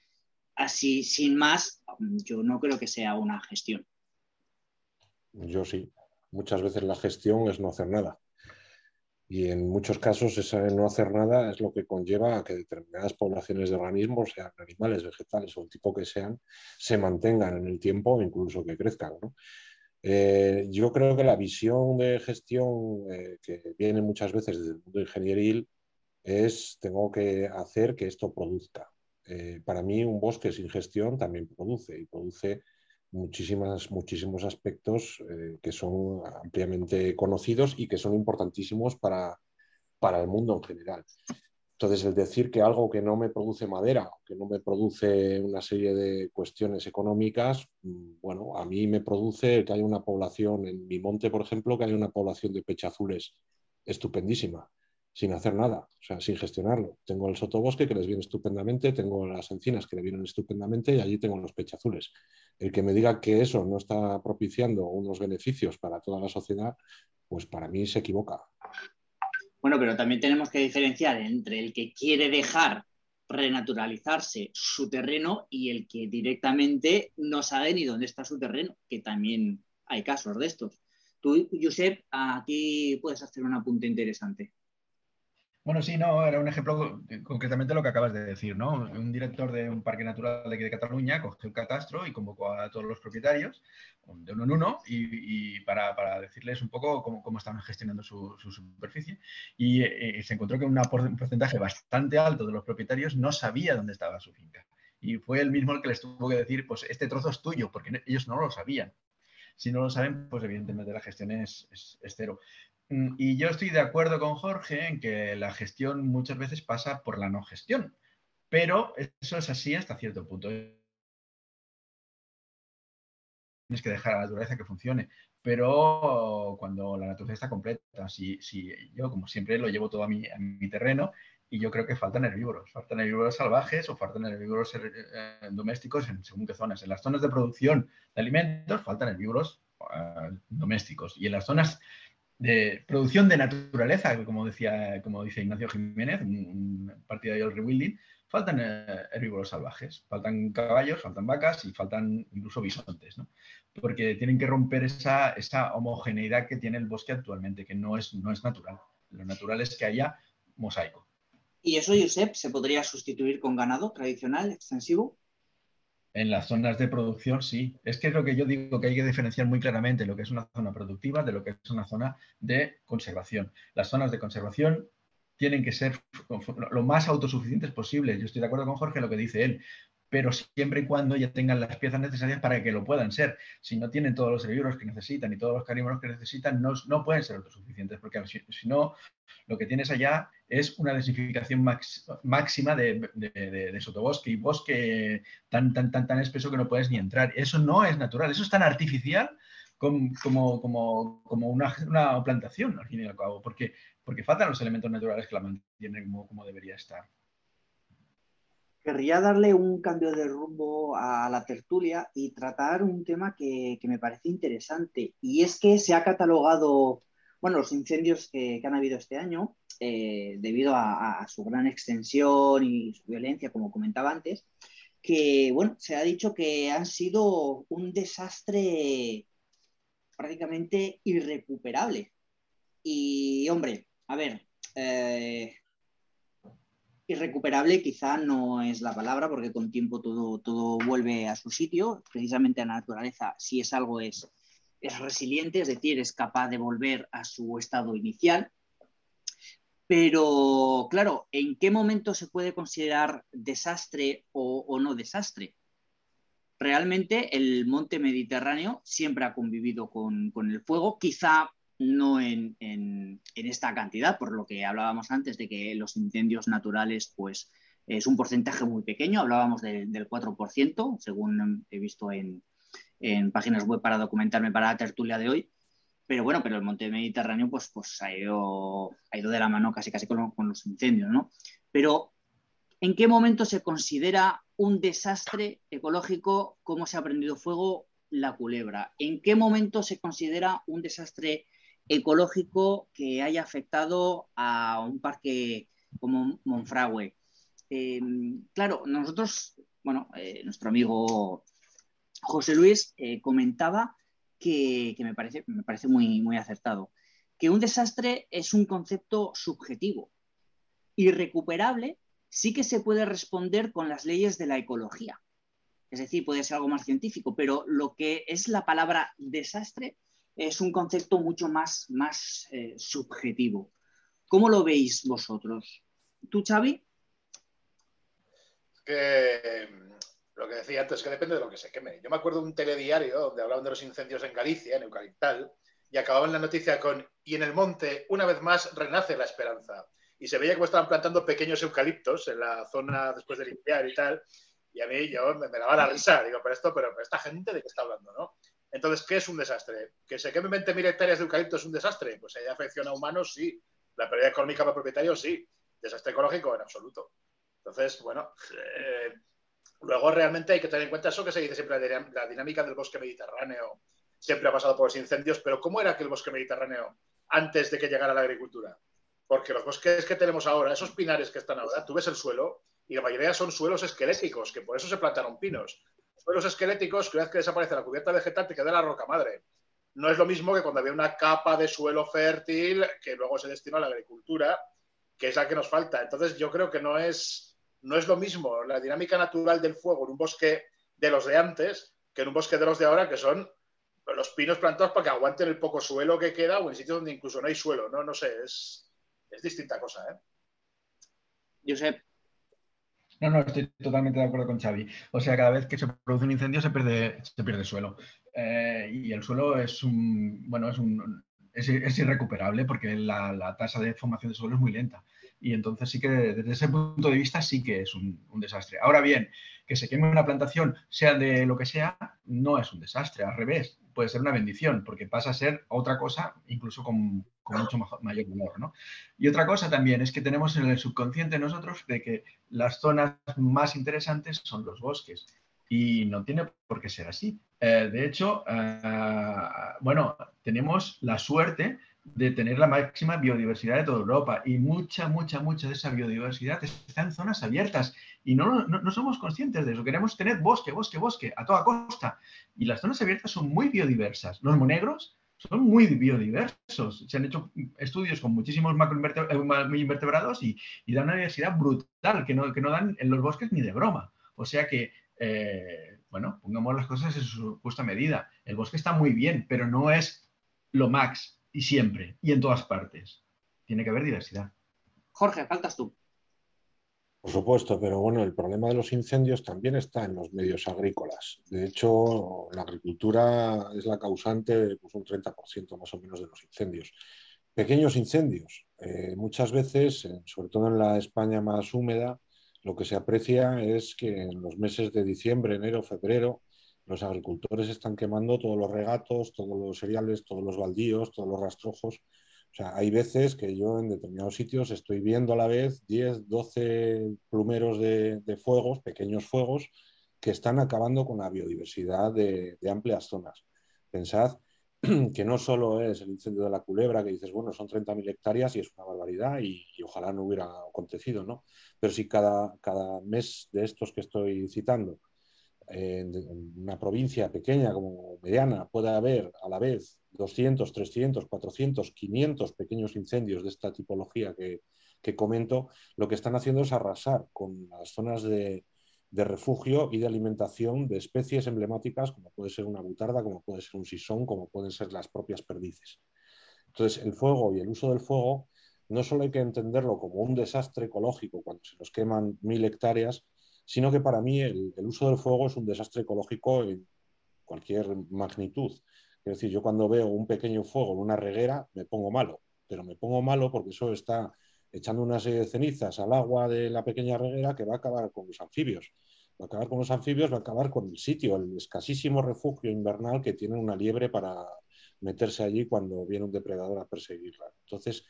así sin más, yo no creo que sea una gestión. Yo sí. Muchas veces la gestión es no hacer nada. Y en muchos casos ese no hacer nada es lo que conlleva a que determinadas poblaciones de organismos, sean animales, vegetales o el tipo que sean, se mantengan en el tiempo incluso que crezcan. Eh, yo creo que la visión de gestión eh, que viene muchas veces desde el mundo ingenieril es tengo que hacer que esto produzca. Eh, para mí un bosque sin gestión también produce y produce muchísimas, muchísimos aspectos que son ampliamente conocidos y que son importantísimos para, para el mundo en general. Entonces, el decir que algo que no me produce madera, que no me produce una serie de cuestiones económicas, mm, bueno, a mí me produce que haya una población, en mi monte, por ejemplo, que haya una población de pechazules estupendísima sin hacer nada, o sea, sin gestionarlo. Tengo el sotobosque que les viene estupendamente, tengo las encinas que le vienen estupendamente y allí tengo los pechazules. El que me diga que eso no está propiciando unos beneficios para toda la sociedad, pues para mí se equivoca. Bueno, pero también tenemos que diferenciar entre el que quiere dejar renaturalizarse su terreno y el que directamente no sabe ni dónde está su terreno, que también hay casos de estos. Tú, Josep, aquí puedes hacer un apunte interesante. Bueno, sí, no, era un ejemplo concretamente lo que acabas de decir, ¿no? Un director de un parque natural de aquí de Cataluña cogió el catastro y convocó a todos los propietarios de uno en uno y, para, decirles un poco cómo, estaban gestionando su, superficie y eh, se encontró que un porcentaje bastante alto de los propietarios no sabía dónde estaba su finca. Y fue él mismo el que les tuvo que decir, pues este trozo es tuyo, porque ellos no lo sabían. Si no lo saben, pues evidentemente la gestión es, es cero. Mm, y yo estoy de acuerdo con Jorge en que la gestión muchas veces pasa por la no gestión, pero eso es así hasta cierto punto. Tienes que dejar a la naturaleza que funcione, pero cuando la naturaleza está completa, si, si yo como siempre lo llevo todo a mi, a mi terreno y yo creo que faltan herbívoros, faltan herbívoros salvajes o faltan herbívoros eh, domésticos en según qué zonas. En las zonas de producción de alimentos faltan herbívoros eh, domésticos y en las zonas de producción de naturaleza, como decía, como dice Ignacio Jiménez, un partidario del rewilding, faltan eh, herbívoros salvajes, faltan caballos, faltan vacas y faltan incluso bisontes, ¿no? Porque tienen que romper esa, esa, homogeneidad que tiene el bosque actualmente, que no es, no es natural. Lo natural es que haya mosaico. ¿Y eso, Josep, se podría sustituir con ganado tradicional, extensivo? En las zonas de producción, sí. Es que es lo que yo digo que hay que diferenciar muy claramente lo que es una zona productiva de lo que es una zona de conservación. Las zonas de conservación tienen que ser lo más autosuficientes posible. Yo estoy de acuerdo con Jorge en lo que dice él. Pero siempre y cuando ya tengan las piezas necesarias para que lo puedan ser. Si no tienen todos los herbívoros que necesitan y todos los carnívoros que necesitan, no, no pueden ser autosuficientes, porque si, no, lo que tienes allá es una densificación máxima de, sotobosque y bosque tan, tan, tan, tan espeso que no puedes ni entrar. Eso no es natural, eso es tan artificial como, como, como, una, una, plantación, al fin y al cabo, porque, porque faltan los elementos naturales que la mantienen como, como debería estar querría darle un cambio de rumbo a la tertulia y tratar un tema que, me parece interesante. Y es que se ha catalogado, bueno, los incendios que, han habido este año, eh, debido a, su gran extensión y su violencia, como comentaba antes, que, bueno, se ha dicho que han sido un desastre prácticamente irrecuperable. Y, hombre, a ver, eh, Irrecuperable quizá no es la palabra, porque con tiempo todo, todo vuelve a su sitio. Precisamente la naturaleza, si es algo, es, es resiliente, es decir, es capaz de volver a su estado inicial. Pero, claro, ¿en qué momento se puede considerar desastre o, no desastre? Realmente el monte Mediterráneo siempre ha convivido con, con el fuego, quizá no en, esta cantidad, por lo que hablábamos antes de que los incendios naturales, pues es un porcentaje muy pequeño, hablábamos del 4%, según he visto en, páginas web para documentarme para la tertulia de hoy. Pero bueno, pero el monte Mediterráneo pues, pues ha, ido, ha ido de la mano casi casi con, con los incendios, ¿no? Pero ¿en qué momento se considera un desastre ecológico como se ha prendido fuego la culebra? ¿En qué momento se considera un desastre ecológico que haya afectado a un parque como Monfragüe. Eh, claro, nosotros, bueno, eh, nuestro amigo José Luis eh, comentaba que, me parece, me parece muy, muy acertado, que un desastre es un concepto subjetivo. Irrecuperable sí que se puede responder con las leyes de la ecología. Es decir, puede ser algo más científico, pero lo que es la palabra desastre es un concepto mucho más, más eh, subjetivo. ¿Cómo lo veis vosotros? ¿Tú, Xavi? Que lo que decía antes, que depende de lo que se queme. Yo me acuerdo de un telediario donde hablaban de los incendios en Galicia, en Eucaliptal, y acababan la noticia con y en el monte, una vez más, renace la esperanza. Y se veía como estaban plantando pequeños eucaliptos en la zona después de limpiar y tal. Y a mí yo me, daba la risa, digo, pero esto, pero esta gente de qué está hablando, ¿no? Entonces, ¿qué es un desastre? ¿Que se quemen 20.000 hectáreas de eucalipto es un desastre? Pues si hay afección a humanos, sí. La pérdida económica para propietarios, sí. Desastre ecológico, en absoluto. Entonces, bueno, eh, luego realmente hay que tener en cuenta eso que se dice siempre, la dinámica del bosque mediterráneo. Siempre ha pasado por los incendios, pero ¿cómo era aquel bosque mediterráneo antes de que llegara la agricultura? Porque los bosques que tenemos ahora, esos pinares que están ahora, tú ves el suelo y la mayoría son suelos esqueléticos, que por eso se plantaron pinos suelos esqueléticos, que una vez que desaparece la cubierta vegetal, te queda la roca madre. No es lo mismo que cuando había una capa de suelo fértil que luego se destina a la agricultura, que es la que nos falta. Entonces, yo creo que no es, no es lo mismo la dinámica natural del fuego en un bosque de los de antes que en un bosque de los de ahora, que son los pinos plantados para que aguanten el poco suelo que queda o en sitios donde incluso no hay suelo. No, no sé, es, es distinta cosa. ¿eh? Josep, no, no, estoy totalmente de acuerdo con Xavi. O sea, cada vez que se produce un incendio se pierde, se pierde suelo. Eh, y el suelo es un, bueno, es un, es, irrecuperable porque la, tasa de formación de suelo es muy lenta. Y entonces sí que desde ese punto de vista sí que es un, desastre. Ahora bien, que se queme una plantación, sea de lo que sea, no es un desastre, al revés, puede ser una bendición, porque pasa a ser otra cosa, incluso con, mucho mayor valor. ¿no? Y otra cosa también es que tenemos en el subconsciente nosotros de que las zonas más interesantes son los bosques. Y no tiene por qué ser así. Eh, de hecho, eh, bueno, tenemos la suerte de tener la máxima biodiversidad de toda Europa y mucha, mucha, mucha de esa biodiversidad está en zonas abiertas y no, no, somos conscientes de eso. Queremos tener bosque, bosque, bosque a toda costa y las zonas abiertas son muy biodiversas. Los monegros son muy biodiversos. Se han hecho estudios con muchísimos macroinvertebrados y, y dan una diversidad brutal que no, que no dan en los bosques ni de broma. O sea que eh, bueno, pongamos las cosas en su justa medida. El bosque está muy bien, pero no es lo max y siempre y en todas partes. Tiene que haber diversidad. Jorge, faltas tú. Por supuesto, pero bueno, el problema de los incendios también está en los medios agrícolas. De hecho, la agricultura es la causante de pues, un 30% más o menos de los incendios. Pequeños incendios. Eh, muchas veces, sobre todo en la España más húmeda, lo que se aprecia es que en los meses de diciembre, enero, febrero, los agricultores están quemando todos los regatos, todos los cereales, todos los baldíos, todos los rastrojos hay veces que yo en determinados sitios estoy viendo a la vez 10, 12 plumeros de, fuegos, pequeños fuegos, que están acabando con la biodiversidad de, amplias zonas. Pensad que no solo es el incendio de la culebra, que dices, bueno, son 30.000 hectáreas y es una barbaridad y, ojalá no hubiera acontecido, ¿no? Pero si cada, cada mes de estos que estoy citando, en una provincia pequeña como mediana, puede haber a la vez 200, 300, 400, 500 pequeños incendios de esta tipología que, comento, lo que están haciendo es arrasar con las zonas de, refugio y de alimentación de especies emblemáticas como puede ser una butarda, como puede ser un sisón, como pueden ser las propias perdices. Entonces, el fuego y el uso del fuego no solo hay que entenderlo como un desastre ecológico cuando se nos queman mil hectáreas, sino que para mí el uso del fuego es un desastre ecológico en cualquier magnitud. Es decir, yo cuando veo un pequeño fuego en una reguera me pongo malo, pero me pongo malo porque eso está echando una serie de cenizas al agua de la pequeña reguera que va a acabar con los anfibios. Va a acabar con los anfibios, va a acabar con el sitio, el escasísimo refugio invernal que tiene una liebre para meterse allí cuando viene un depredador a perseguirla. Entonces,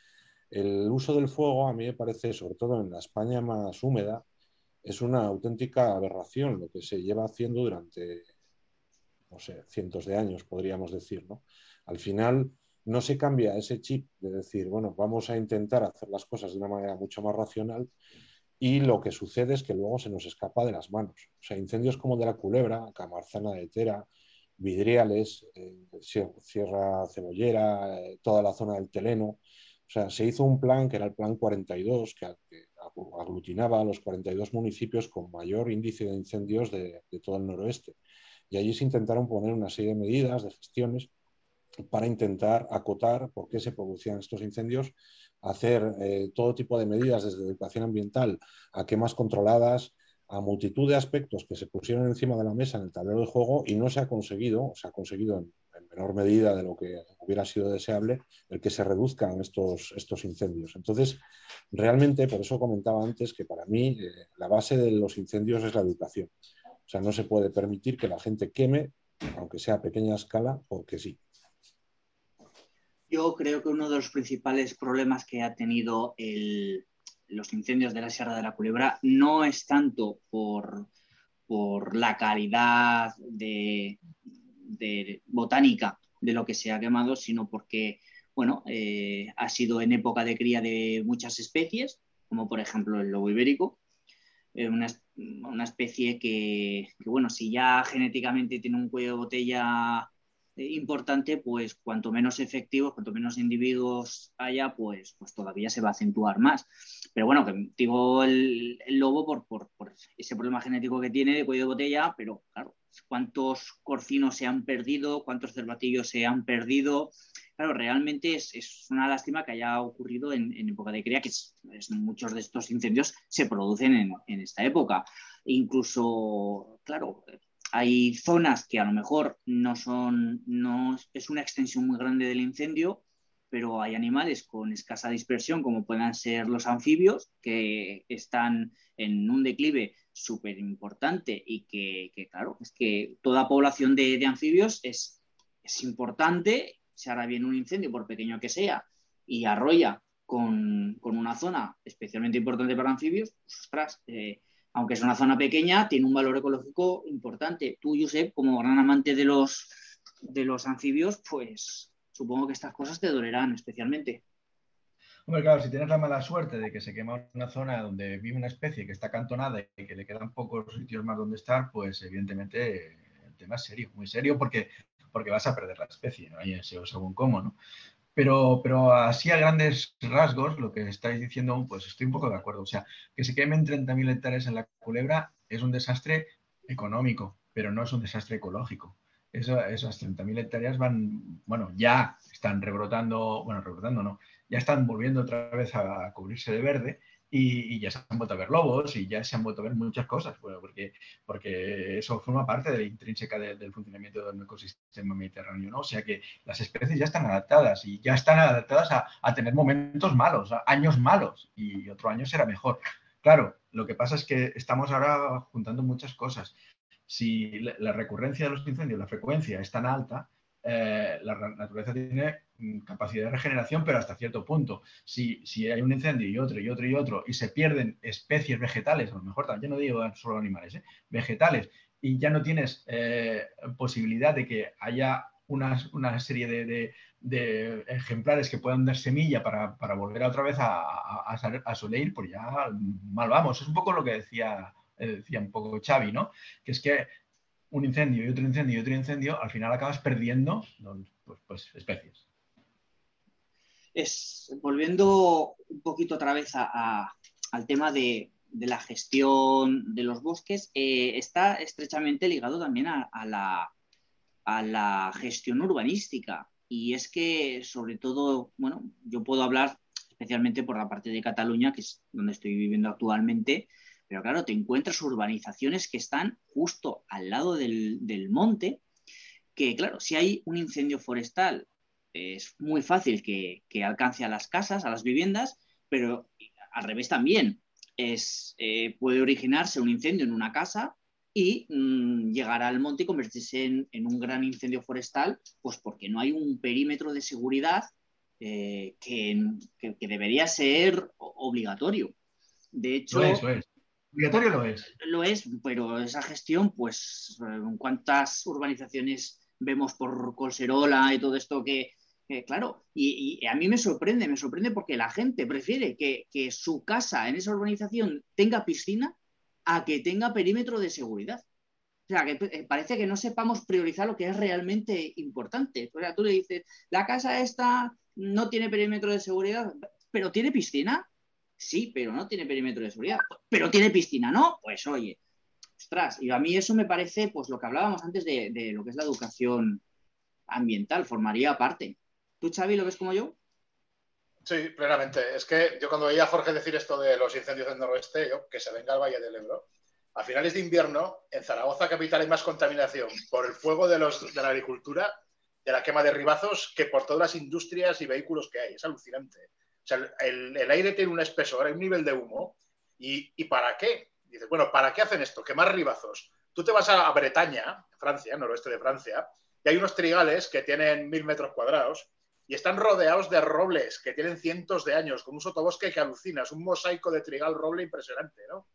el uso del fuego a mí me parece, sobre todo en la España más húmeda, es una auténtica aberración lo que se lleva haciendo durante no sé, cientos de años, podríamos decir, ¿no? Al final no se cambia ese chip de decir, bueno, vamos a intentar hacer las cosas de una manera mucho más racional y lo que sucede es que luego se nos escapa de las manos. O sea, incendios como de la Culebra, Camarzana de Tera, Vidriales, eh, Sierra Cebollera, eh, toda la zona del Teleno. O sea, se hizo un plan que era el Plan 42, que, aglutinaba a los 42 municipios con mayor índice de incendios de todo el noroeste. Y allí se intentaron poner una serie de medidas, de gestiones, para intentar acotar por qué se producían estos incendios, hacer eh, todo tipo de medidas desde educación ambiental a quemas controladas, a multitud de aspectos que se pusieron encima de la mesa en el tablero de juego y no se ha conseguido, se ha conseguido en, menor medida de lo que hubiera sido deseable, el que se reduzcan estos, estos incendios. Entonces, realmente, por eso comentaba antes que para mí eh, la base de los incendios es la educación. O sea, no se puede permitir que la gente queme, aunque sea a pequeña escala, porque sí. Yo creo que uno de los principales problemas que ha tenido los incendios de la Sierra de la Culebra no es tanto por, la calidad de, botánica de lo que se ha quemado, sino porque bueno, eh, ha sido en época de cría de muchas especies, como por ejemplo el lobo ibérico, eh, una, una, especie que, bueno, si ya genéticamente tiene un cuello de botella eh, importante, pues cuanto menos efectivos, cuanto menos individuos haya, pues, pues todavía se va a acentuar más. Pero bueno, que digo el, lobo por, por, por, ese problema genético que tiene de cuello de botella, pero claro, cuántos corcinos se han perdido, cuántos cervatillos se han perdido, claro, realmente es, una lástima que haya ocurrido en, época de cría, que muchos de estos incendios se producen en, esta época. incluso, claro, hay zonas que a lo mejor no son, no es una extensión muy grande del incendio, pero hay animales con escasa dispersión, como puedan ser los anfibios, que están en un declive súper importante y que, claro, es que toda población de, anfibios es, es importante se hará bien un incendio, por pequeño que sea, y arrolla con, una zona especialmente importante para anfibios, pues, ostras, eh, aunque es una zona pequeña, tiene un valor ecológico importante. Tú, Josep, como gran amante de los, de los anfibios, pues supongo que estas cosas te dolerán especialmente. Hombre, claro, si tienes la mala suerte de que se quema una zona donde vive una especie que está acantonada y que le quedan pocos sitios más donde estar, pues evidentemente el tema es serio, muy serio, porque porque vas a perder la especie, ¿no? según cómo, ¿no? Pero, pero así a grandes rasgos, lo que estáis diciendo, pues estoy un poco de acuerdo. O sea, que se quemen 30.000 hectáreas en la culebra es un desastre económico, pero no es un desastre ecológico. esas 30.000 hectáreas van, bueno, ya están rebrotando, bueno, rebrotando no, ya están volviendo otra vez a cubrirse de verde y, ya se han vuelto a ver lobos y ya se han vuelto a ver muchas cosas, bueno, porque, porque eso forma parte de la intrínseca del funcionamiento de un ecosistema mediterráneo, ¿no? O sea que las especies ya están adaptadas y ya están adaptadas a, a tener momentos malos, años malos, y otro año será mejor. Claro, lo que pasa es que estamos ahora juntando muchas cosas. Si la recurrencia de los incendios, la frecuencia es tan alta, eh, la naturaleza tiene capacidad de regeneración, pero hasta cierto punto. Si, si, hay un incendio y otro y otro y otro y se pierden especies vegetales, a lo mejor también no digo solo animales, ¿eh? vegetales, y ya no tienes eh, posibilidad de que haya una, una serie de, de, ejemplares que puedan dar semilla para, para volver otra vez a, a, a, soleil, pues ya mal vamos. Es un poco lo que decía, decía un poco Xavi, ¿no? Que es que un incendio y otro incendio y otro incendio, al final acabas perdiendo pues, pues, especies. Volviendo un poquito otra vez al tema de, la gestión de los bosques, eh, está estrechamente ligado también a la gestión urbanística. Y es que, sobre todo, bueno, yo puedo hablar especialmente por la parte de Cataluña, que es donde estoy viviendo actualmente, pero claro, te encuentras urbanizaciones que están justo al lado del, monte, que claro, si hay un incendio forestal, es muy fácil que, alcance a las casas, a las viviendas, pero al revés también. Es, eh, puede originarse un incendio en una casa y mm, llegar al monte y convertirse en, un gran incendio forestal, pues porque no hay un perímetro de seguridad eh, que, debería ser obligatorio. De hecho, Obligatorio lo es. Lo es, pero esa gestión, pues, ¿cuántas urbanizaciones vemos por Colserola y todo esto que, claro, y, a mí me sorprende, me sorprende porque la gente prefiere que, su casa en esa urbanización tenga piscina a que tenga perímetro de seguridad. O sea, que eh, parece que no sepamos priorizar lo que es realmente importante. O sea, tú le dices, la casa esta no tiene perímetro de seguridad, pero tiene piscina. Sí, pero no tiene perímetro de seguridad. Pero tiene piscina, ¿no? Pues oye, ostras, y a mí eso me parece, pues lo que hablábamos antes de, lo que es la educación ambiental, formaría parte. ¿Tú, Xavi, lo ves como yo? Sí, plenamente. Es que yo cuando veía a Jorge decir esto de los incendios del noroeste, que se venga al Valle del Ebro, a finales de invierno, en Zaragoza capital hay más contaminación por el fuego de, los, de la agricultura, de la quema de ribazos, que por todas las industrias y vehículos que hay. Es alucinante sea, el, aire tiene un espesor, hay un nivel de humo. ¿Y, para qué? Dices, bueno, ¿para qué hacen esto? Quemar ribazos. Tú te vas a, Bretaña, Francia, noroeste de Francia, y hay unos trigales que tienen mil metros cuadrados y están rodeados de robles que tienen cientos de años, con un sotobosque que alucinas, un mosaico de trigal roble impresionante, ¿no?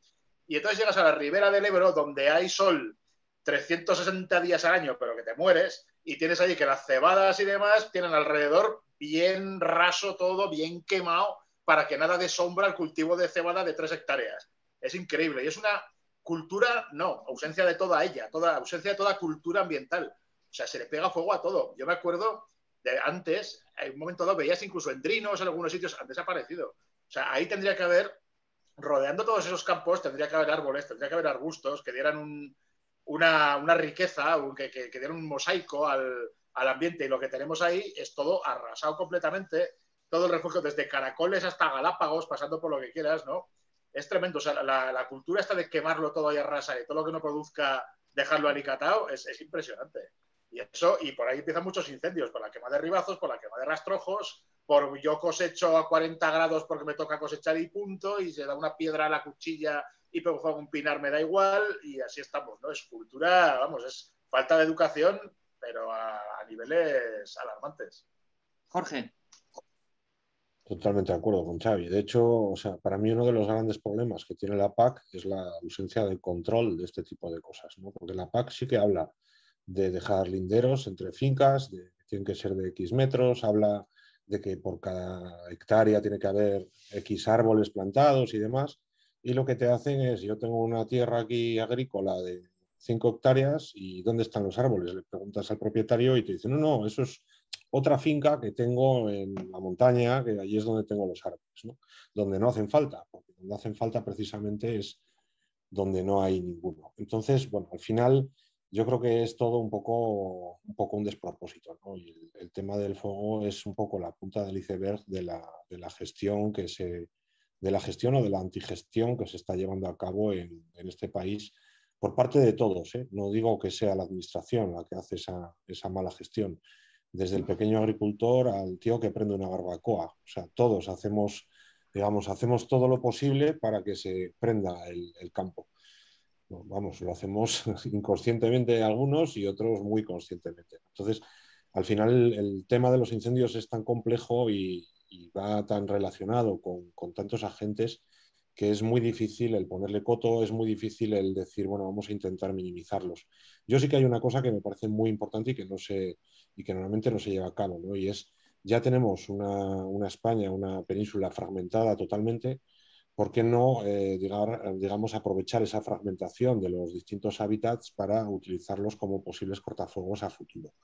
Y entonces llegas a la ribera del Ebro, donde hay sol 360 días al año, pero que te mueres, y tienes allí que las cebadas y demás tienen alrededor bien raso todo, bien quemado, para que nada de sombra el cultivo de cebada de tres hectáreas. Es increíble. Y es una cultura, no, ausencia de toda ella, toda, ausencia de toda cultura ambiental. O sea, se le pega fuego a todo. Yo me acuerdo de antes, en un momento dado veías incluso en Drinos, en algunos sitios, han desaparecido. O sea, ahí tendría que haber, rodeando todos esos campos, tendría que haber árboles, tendría que haber arbustos que dieran una, riqueza, que, que dieran un mosaico al, ambiente y lo que tenemos ahí es todo arrasado completamente, todo el refugio desde caracoles hasta Galápagos, pasando por lo que quieras, ¿no? Es tremendo, o sea, la, cultura esta de quemarlo todo y arrasar y todo lo que no produzca dejarlo alicatado es impresionante. Y eso, y por ahí empiezan muchos incendios, por la quema de ribazos, por la quema de rastrojos, por yo cosecho a 40 grados porque me toca cosechar y punto, y se da una piedra a la cuchilla y pongo un pinar me da igual, y así estamos, ¿no? Es cultura, vamos, es falta de educación pero a, niveles alarmantes. Jorge. Totalmente de acuerdo con Xavi. De hecho, o sea, para mí uno de los grandes problemas que tiene la PAC es la ausencia de control de este tipo de cosas, ¿no? Porque la PAC sí que habla de dejar linderos entre fincas, de tienen que ser de X metros, habla de que por cada hectárea tiene que haber X árboles plantados y demás. Y lo que te hacen es, yo tengo una tierra aquí agrícola de cinco hectáreas y ¿dónde están los árboles? Le preguntas al propietario y te dice, no, no, eso es otra finca que tengo en la montaña, que allí es donde tengo los árboles, ¿no? Donde no hacen falta, porque donde hacen falta precisamente es donde no hay ninguno. Entonces, bueno, al final yo creo que es todo un poco un, poco un despropósito, el, tema del fuego es un poco la punta del iceberg de la, de la gestión que se, de la gestión o de la antigestión que se está llevando a cabo en, este país por parte de todos. ¿eh? No digo que sea la administración la que hace esa, esa mala gestión, desde el pequeño agricultor al tío que prende una barbacoa. O sea, todos hacemos, digamos, hacemos todo lo posible para que se prenda el, campo. Vamos, lo hacemos inconscientemente algunos y otros muy conscientemente. Entonces, al final el, tema de los incendios es tan complejo y, va tan relacionado con, tantos agentes que es muy difícil el ponerle coto, es muy difícil el decir, bueno, vamos a intentar minimizarlos. Yo sí que hay una cosa que me parece muy importante y que no se, y que normalmente no se lleva a cabo, ¿no? Y es, ya tenemos una, España, una península fragmentada totalmente, ¿por qué no, eh, digamos, aprovechar esa fragmentación de los distintos hábitats para utilizarlos como posibles cortafuegos a futuro?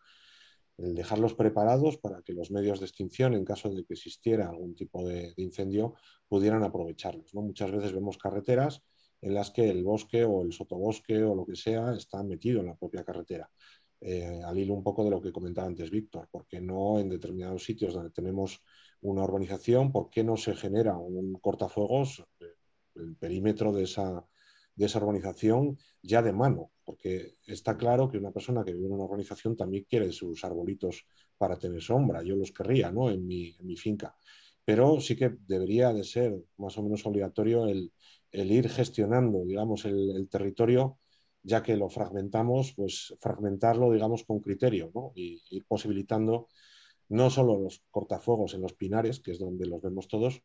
Dejarlos preparados para que los medios de extinción, en caso de que existiera algún tipo de, incendio, pudieran aprovecharlos. Muchas veces vemos carreteras en las que el bosque o el sotobosque o lo que sea está metido en la propia carretera. Eh, al hilo un poco de lo que comentaba antes Víctor, porque no en determinados sitios donde tenemos una urbanización, por qué no se genera un cortafuegos, eh, el perímetro de esa, de esa urbanización ya de mano, porque está claro que una persona que vive en una urbanización también quiere sus arbolitos para tener sombra, yo los querría ¿no? en, mi, en mi finca, pero sí que debería de ser más o menos obligatorio el, el ir gestionando, digamos, el, territorio ya que lo fragmentamos, pues fragmentarlo, digamos, con criterio, ¿no? Y ir posibilitando no solo los cortafuegos en los pinares, que es donde los vemos todos,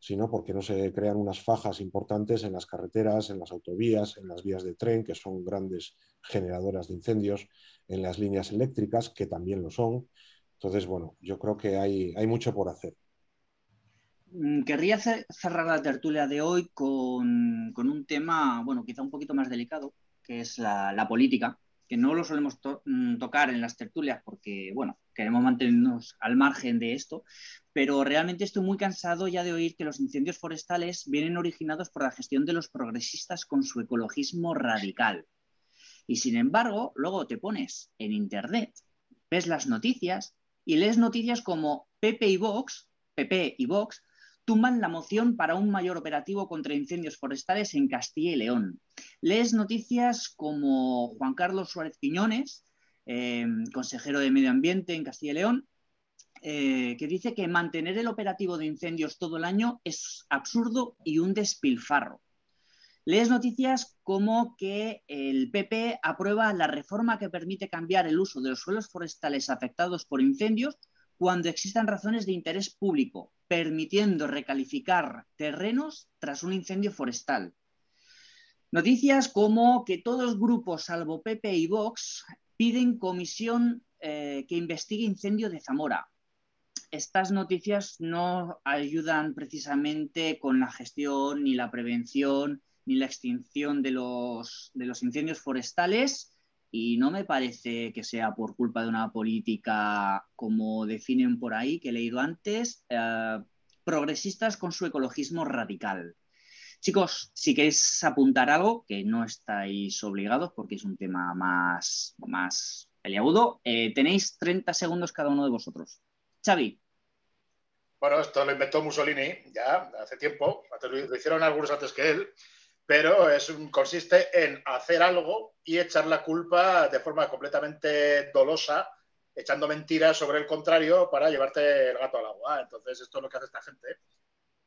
sino porque no se crean unas fajas importantes en las carreteras, en las autovías, en las vías de tren, que son grandes generadoras de incendios, en las líneas eléctricas, que también lo son. Entonces, bueno, yo creo que hay, hay mucho por hacer. Mm, querría cerrar la tertulia de hoy con, con, un tema, bueno, quizá un poquito más delicado, que es la, política, que no lo solemos mm, tocar en las tertulias porque, bueno, queremos mantenernos al margen de esto, pero realmente estoy muy cansado ya de oír que los incendios forestales vienen originados por la gestión de los progresistas con su ecologismo radical. Y sin embargo, luego te pones en Internet, ves las noticias y lees noticias como Pepe y Vox, PP y Vox tumban la moción para un mayor operativo contra incendios forestales en Castilla y León. Lees noticias como Juan Carlos Suárez Quiñones, eh, consejero de Medio Ambiente en Castilla y León, eh, que dice que mantener el operativo de incendios todo el año es absurdo y un despilfarro. Lees noticias como que el PP aprueba la reforma que permite cambiar el uso de los suelos forestales afectados por incendios cuando existan razones de interés público, permitiendo recalificar terrenos tras un incendio forestal. Noticias como que todos grupos, salvo PP y Vox, piden comisión eh, que investigue incendio de Zamora. Estas noticias no ayudan precisamente con la gestión, ni la prevención, ni la extinción de los, incendios forestales y no me parece que sea por culpa de una política, como definen por ahí, que he leído antes, eh, progresistas con su ecologismo radical. Chicos, si queréis apuntar algo, que no estáis obligados porque es un tema más, más peliagudo, eh, tenéis 30 segundos cada uno de vosotros. Xavi. Bueno, esto lo inventó Mussolini ya hace tiempo, lo hicieron algunos antes que él, pero es consiste en hacer algo y echar la culpa de forma completamente dolosa, echando mentiras sobre el contrario para llevarte el gato al agua. Entonces, esto es lo que hace esta gente.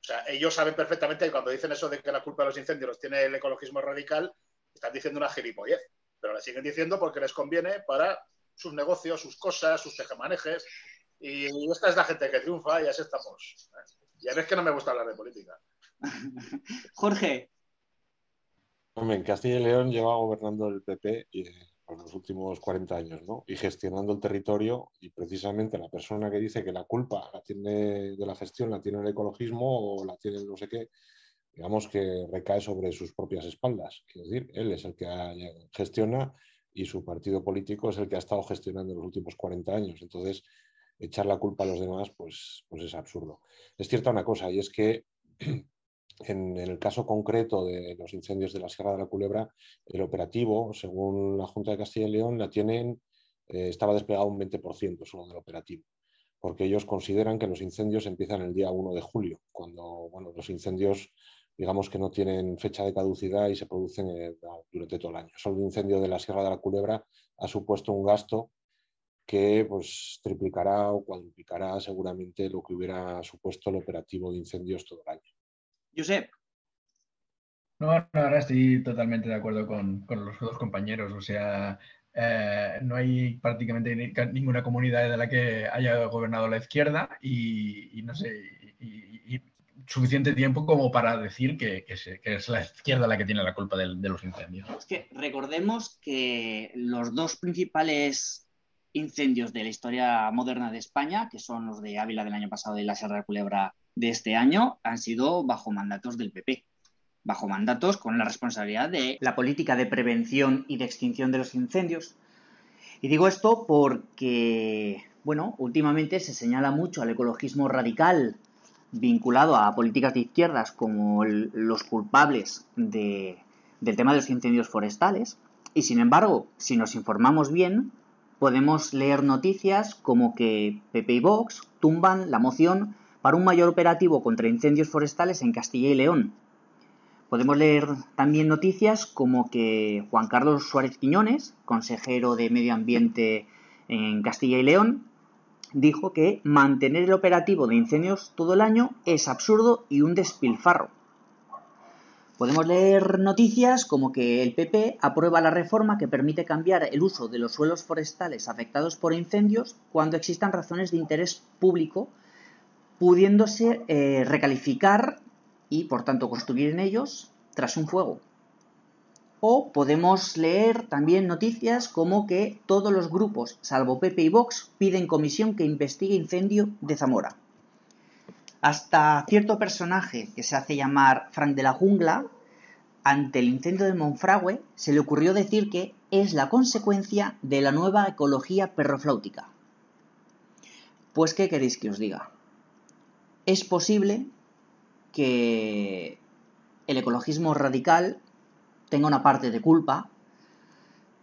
O sea, ellos saben perfectamente que cuando dicen eso de que la culpa de los incendios los tiene el ecologismo radical, están diciendo una gilipollez. Pero la siguen diciendo porque les conviene para sus negocios, sus cosas, sus tejemanejes. Y esta es la gente que triunfa y así estamos. Ya ves que no me gusta hablar de política. Jorge, en Castilla y León lleva gobernando el PP y, eh, por los últimos 40 años, ¿no? Y gestionando el territorio y precisamente la persona que dice que la culpa la tiene de la gestión la tiene el ecologismo o la tiene no sé qué, digamos que recae sobre sus propias espaldas. Quiero decir, él es el que gestiona y su partido político es el que ha estado gestionando los últimos 40 años. Entonces, echar la culpa a los demás, pues, pues es absurdo. Es cierta una cosa, y es que en, el caso concreto de los incendios de la Sierra de la Culebra, el operativo, según la Junta de Castilla y León, la tienen, eh, estaba desplegado un 20% solo del operativo. porque ellos consideran que los incendios empiezan el día 1 de julio, cuando bueno, los incendios digamos que no tienen fecha de caducidad y se producen eh, durante todo el año. Solo el incendio de la Sierra de la Culebra ha supuesto un gasto que pues, triplicará o cuadruplicará seguramente lo que hubiera supuesto el operativo de incendios todo el año. Josep. No, no, ahora estoy totalmente de acuerdo con, los dos compañeros. O sea, eh, no hay prácticamente ninguna comunidad de la que haya gobernado la izquierda y, no sé, y, suficiente tiempo como para decir que, es la izquierda la que tiene la culpa de, los incendios. Es que recordemos que los dos principales incendios de la historia moderna de España, que son los de Ávila del año pasado y la Sierra de Culebra de este año, han sido bajo mandatos del PP. Bajo mandatos con la responsabilidad de la política de prevención y de extinción de los incendios. Y digo esto porque, bueno, últimamente se señala mucho al ecologismo radical vinculado a políticas de izquierdas como los culpables del tema de los incendios forestales. Y sin embargo, si nos informamos bien, podemos leer noticias como que PP y Vox tumban la moción para un mayor operativo contra incendios forestales en Castilla y León. Podemos leer también noticias como que Juan Carlos Suárez Quiñones, consejero de Medio Ambiente en Castilla y León, dijo que mantener el operativo de incendios todo el año es absurdo y un despilfarro. Podemos leer noticias como que el PP aprueba la reforma que permite cambiar el uso de los suelos forestales afectados por incendios cuando existan razones de interés público, pudiéndose eh, recalificar y por tanto construir en ellos tras un fuego. O podemos leer también noticias como que todos los grupos, salvo Pepe y Vox, piden comisión que investigue incendio de Zamora. Hasta cierto personaje que se hace llamar Frank de la Jungla, ante el incendio de Monfragüe, se le ocurrió decir que es la consecuencia de la nueva ecología perrofláutica. Pues, ¿qué queréis que os diga? Es posible que el ecologismo radical tenga una parte de culpa,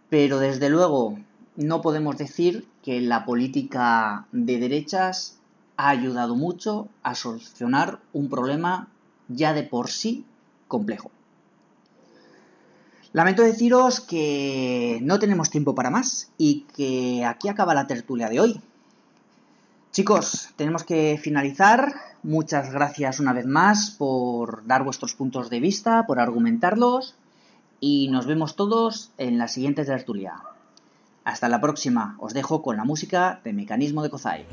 pero desde luego no podemos decir que la política de derechas ha ayudado mucho a solucionar un problema ya de por sí complejo. Lamento deciros que no tenemos tiempo para más y que aquí acaba la tertulia de hoy. Chicos, tenemos que finalizar. Muchas gracias una vez más por dar vuestros puntos de vista, por argumentarlos y nos vemos todos en la siguiente tertulia. Hasta la próxima, os dejo con la música de Mecanismo de Kozai.